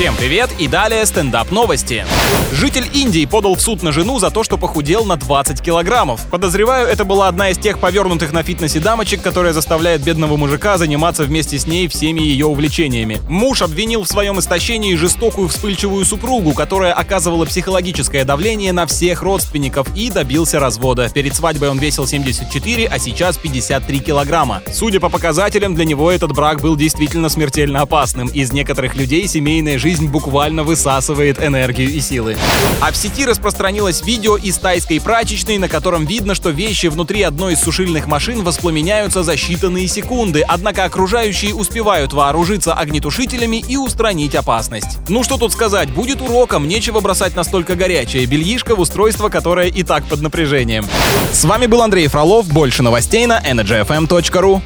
Всем привет и далее стендап новости. Житель Индии подал в суд на жену за то, что похудел на 20 килограммов. Подозреваю, это была одна из тех повернутых на фитнесе дамочек, которая заставляет бедного мужика заниматься вместе с ней всеми ее увлечениями. Муж обвинил в своем истощении жестокую вспыльчивую супругу, которая оказывала психологическое давление на всех родственников и добился развода. Перед свадьбой он весил 74, а сейчас 53 килограмма. Судя по показателям, для него этот брак был действительно смертельно опасным. Из некоторых людей семейная жизнь буквально высасывает энергию и силы. А в сети распространилось видео из тайской прачечной, на котором видно, что вещи внутри одной из сушильных машин воспламеняются за считанные секунды, однако окружающие успевают вооружиться огнетушителями и устранить опасность. Ну что тут сказать, будет уроком, нечего бросать настолько горячее бельишко в устройство, которое и так под напряжением. С вами был Андрей Фролов, больше новостей на energyfm.ru.